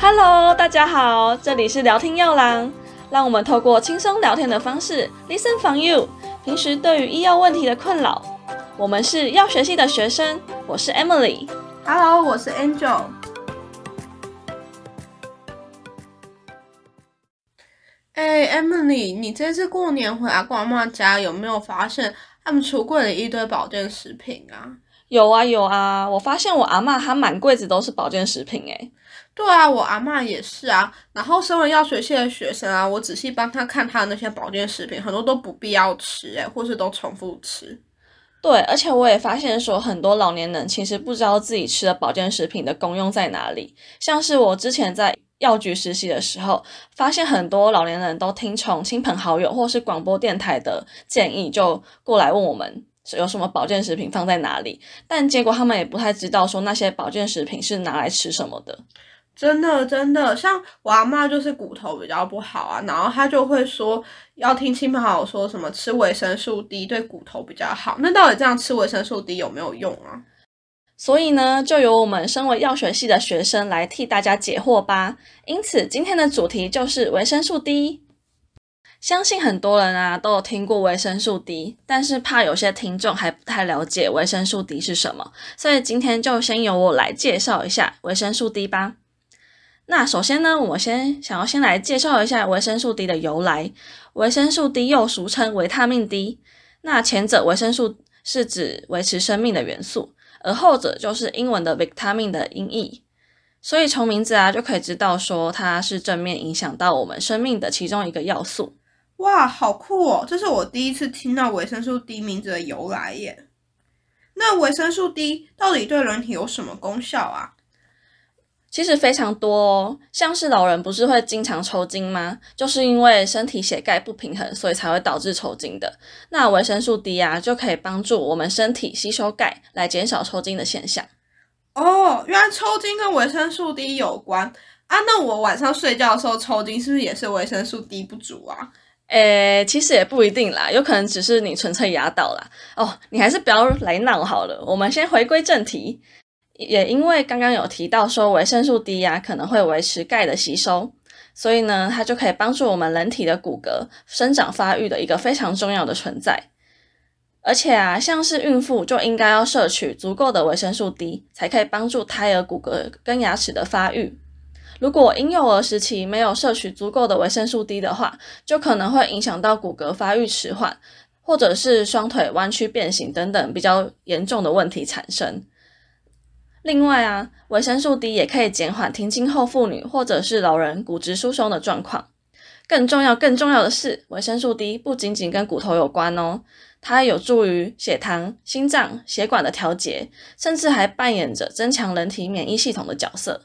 Hello，大家好，这里是聊天药郎，让我们透过轻松聊天的方式，listen from you。平时对于医药问题的困扰，我们是药学系的学生，我是 Emily。Hello，我是 Angel。哎、e m i l y 你这次过年回阿公阿妈家，有没有发现他们橱柜里一堆保健食品啊？有啊有啊，我发现我阿嬷她满柜子都是保健食品诶。对啊，我阿嬷也是啊。然后身为药学系的学生啊，我仔细帮他看他的那些保健食品，很多都不必要吃，诶，或是都重复吃。对，而且我也发现说，很多老年人其实不知道自己吃的保健食品的功用在哪里。像是我之前在药局实习的时候，发现很多老年人都听从亲朋好友或是广播电台的建议，就过来问我们有什么保健食品放在哪里，但结果他们也不太知道说那些保健食品是拿来吃什么的。真的真的，像我阿妈就是骨头比较不好啊，然后她就会说要听亲朋好友说什么吃维生素 D 对骨头比较好。那到底这样吃维生素 D 有没有用啊？所以呢，就由我们身为药学系的学生来替大家解惑吧。因此，今天的主题就是维生素 D。相信很多人啊都有听过维生素 D，但是怕有些听众还不太了解维生素 D 是什么，所以今天就先由我来介绍一下维生素 D 吧。那首先呢，我先想要先来介绍一下维生素 D 的由来。维生素 D 又俗称维他命 D，那前者维生素是指维持生命的元素。而后者就是英文的 vitamin 的音译，所以从名字啊就可以知道说它是正面影响到我们生命的其中一个要素。哇，好酷哦！这是我第一次听到维生素 D 名字的由来耶。那维生素 D 到底对人体有什么功效啊？其实非常多哦，像是老人不是会经常抽筋吗？就是因为身体血钙不平衡，所以才会导致抽筋的。那维生素 D 啊，就可以帮助我们身体吸收钙，来减少抽筋的现象。哦，原来抽筋跟维生素 D 有关啊！那我晚上睡觉的时候抽筋，是不是也是维生素 D 不足啊？诶，其实也不一定啦，有可能只是你纯粹压到啦。哦，你还是不要来闹好了。我们先回归正题。也因为刚刚有提到说维生素 D 呀、啊、可能会维持钙的吸收，所以呢，它就可以帮助我们人体的骨骼生长发育的一个非常重要的存在。而且啊，像是孕妇就应该要摄取足够的维生素 D，才可以帮助胎儿骨骼跟牙齿的发育。如果婴幼儿时期没有摄取足够的维生素 D 的话，就可能会影响到骨骼发育迟缓，或者是双腿弯曲变形等等比较严重的问题产生。另外啊，维生素 D 也可以减缓停经后妇女或者是老人骨质疏松的状况。更重要、更重要的是，维生素 D 不仅仅跟骨头有关哦，它有助于血糖、心脏、血管的调节，甚至还扮演着增强人体免疫系统的角色。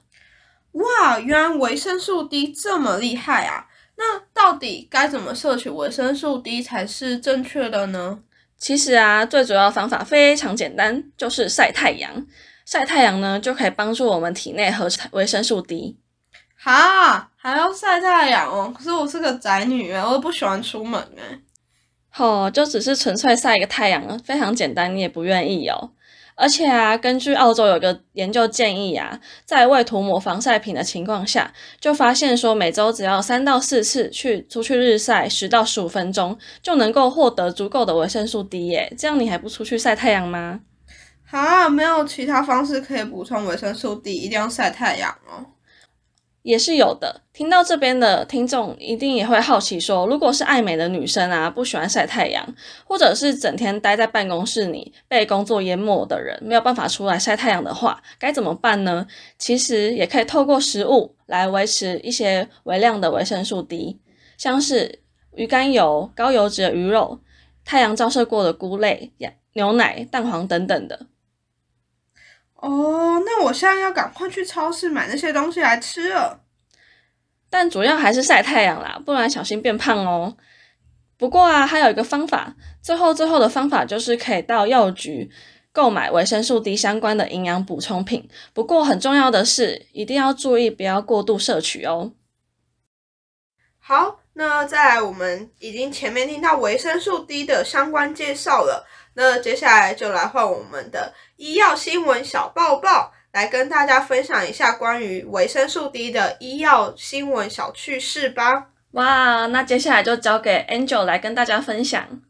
哇，原来维生素 D 这么厉害啊！那到底该怎么摄取维生素 D 才是正确的呢？其实啊，最主要的方法非常简单，就是晒太阳。晒太阳呢，就可以帮助我们体内合成维生素 D。哈，还要晒太阳哦？可是我是个宅女啊，我都不喜欢出门哎。哦，就只是纯粹晒一个太阳，非常简单，你也不愿意哦。而且啊，根据澳洲有个研究建议啊，在未涂抹防晒品的情况下，就发现说每周只要三到四次去出去日晒十到十五分钟，就能够获得足够的维生素 D 耶。这样你还不出去晒太阳吗？啊，没有其他方式可以补充维生素 D，一定要晒太阳哦。也是有的。听到这边的听众一定也会好奇说，如果是爱美的女生啊，不喜欢晒太阳，或者是整天待在办公室里被工作淹没的人，没有办法出来晒太阳的话，该怎么办呢？其实也可以透过食物来维持一些微量的维生素 D，像是鱼肝油、高油脂的鱼肉、太阳照射过的菇类、牛奶、蛋黄等等的。哦，那我现在要赶快去超市买那些东西来吃了。但主要还是晒太阳啦，不然小心变胖哦。不过啊，还有一个方法，最后最后的方法就是可以到药局购买维生素 D 相关的营养补充品。不过很重要的是，一定要注意不要过度摄取哦。好，那再来，我们已经前面听到维生素 D 的相关介绍了，那接下来就来换我们的医药新闻小报报。来跟大家分享一下关于维生素 D 的医药新闻小趣事吧。哇，那接下来就交给 Angel 来跟大家分享。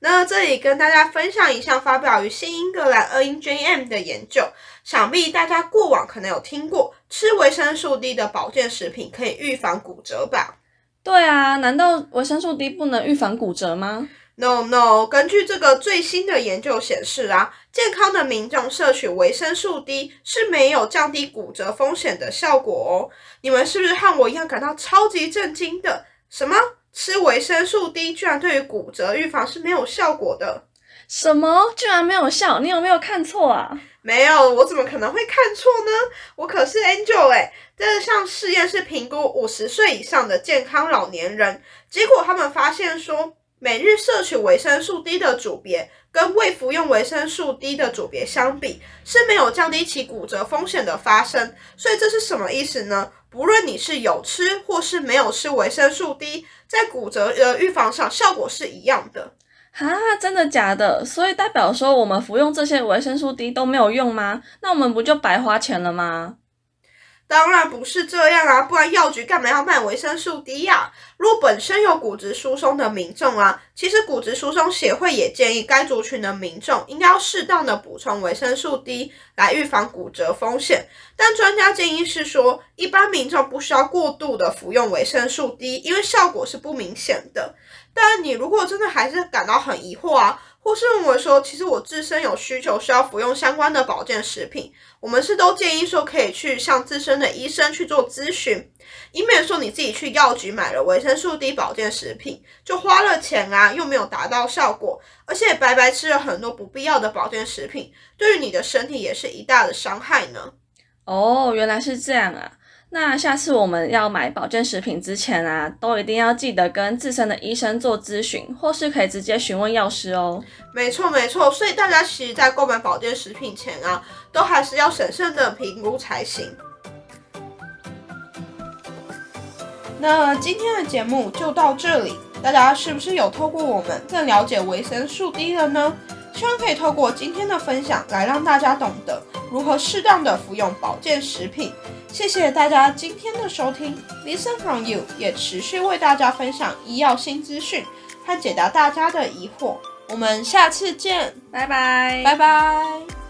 那这里跟大家分享一项发表于新英格兰 NJM 的研究，想必大家过往可能有听过，吃维生素 D 的保健食品可以预防骨折吧？对啊，难道维生素 D 不能预防骨折吗？No No，根据这个最新的研究显示啊，健康的民众摄取维生素 D 是没有降低骨折风险的效果哦。你们是不是和我一样感到超级震惊的？什么？吃维生素 D 居然对于骨折预防是没有效果的？什么？居然没有效？你有没有看错啊？没有，我怎么可能会看错呢？我可是 Angel 哎！这项试验是评估五十岁以上的健康老年人，结果他们发现说，每日摄取维生素 D 的组别跟未服用维生素 D 的组别相比，是没有降低其骨折风险的发生。所以这是什么意思呢？不论你是有吃或是没有吃维生素 D，在骨折的预防上效果是一样的。哈，真的假的？所以代表说我们服用这些维生素 D 都没有用吗？那我们不就白花钱了吗？当然不是这样啊，不然药局干嘛要卖维生素 D 呀？如果本身有骨质疏松的民众啊，其实骨质疏松协会也建议该族群的民众应该要适当的补充维生素 D 来预防骨折风险。但专家建议是说，一般民众不需要过度的服用维生素 D，因为效果是不明显的。但你如果真的还是感到很疑惑啊。或是认为说，其实我自身有需求需要服用相关的保健食品，我们是都建议说可以去向自身的医生去做咨询，以免说你自己去药局买了维生素 D 保健食品，就花了钱啊，又没有达到效果，而且白白吃了很多不必要的保健食品，对于你的身体也是一大的伤害呢。哦，原来是这样啊。那下次我们要买保健食品之前啊，都一定要记得跟自身的医生做咨询，或是可以直接询问药师哦。没错没错，所以大家其实，在购买保健食品前啊，都还是要审慎的评估才行。那今天的节目就到这里，大家是不是有透过我们更了解维生素 D 了呢？希望可以透过今天的分享，来让大家懂得如何适当的服用保健食品。谢谢大家今天的收听，Listen from you 也持续为大家分享医药新资讯和解答大家的疑惑。我们下次见，拜拜，拜拜。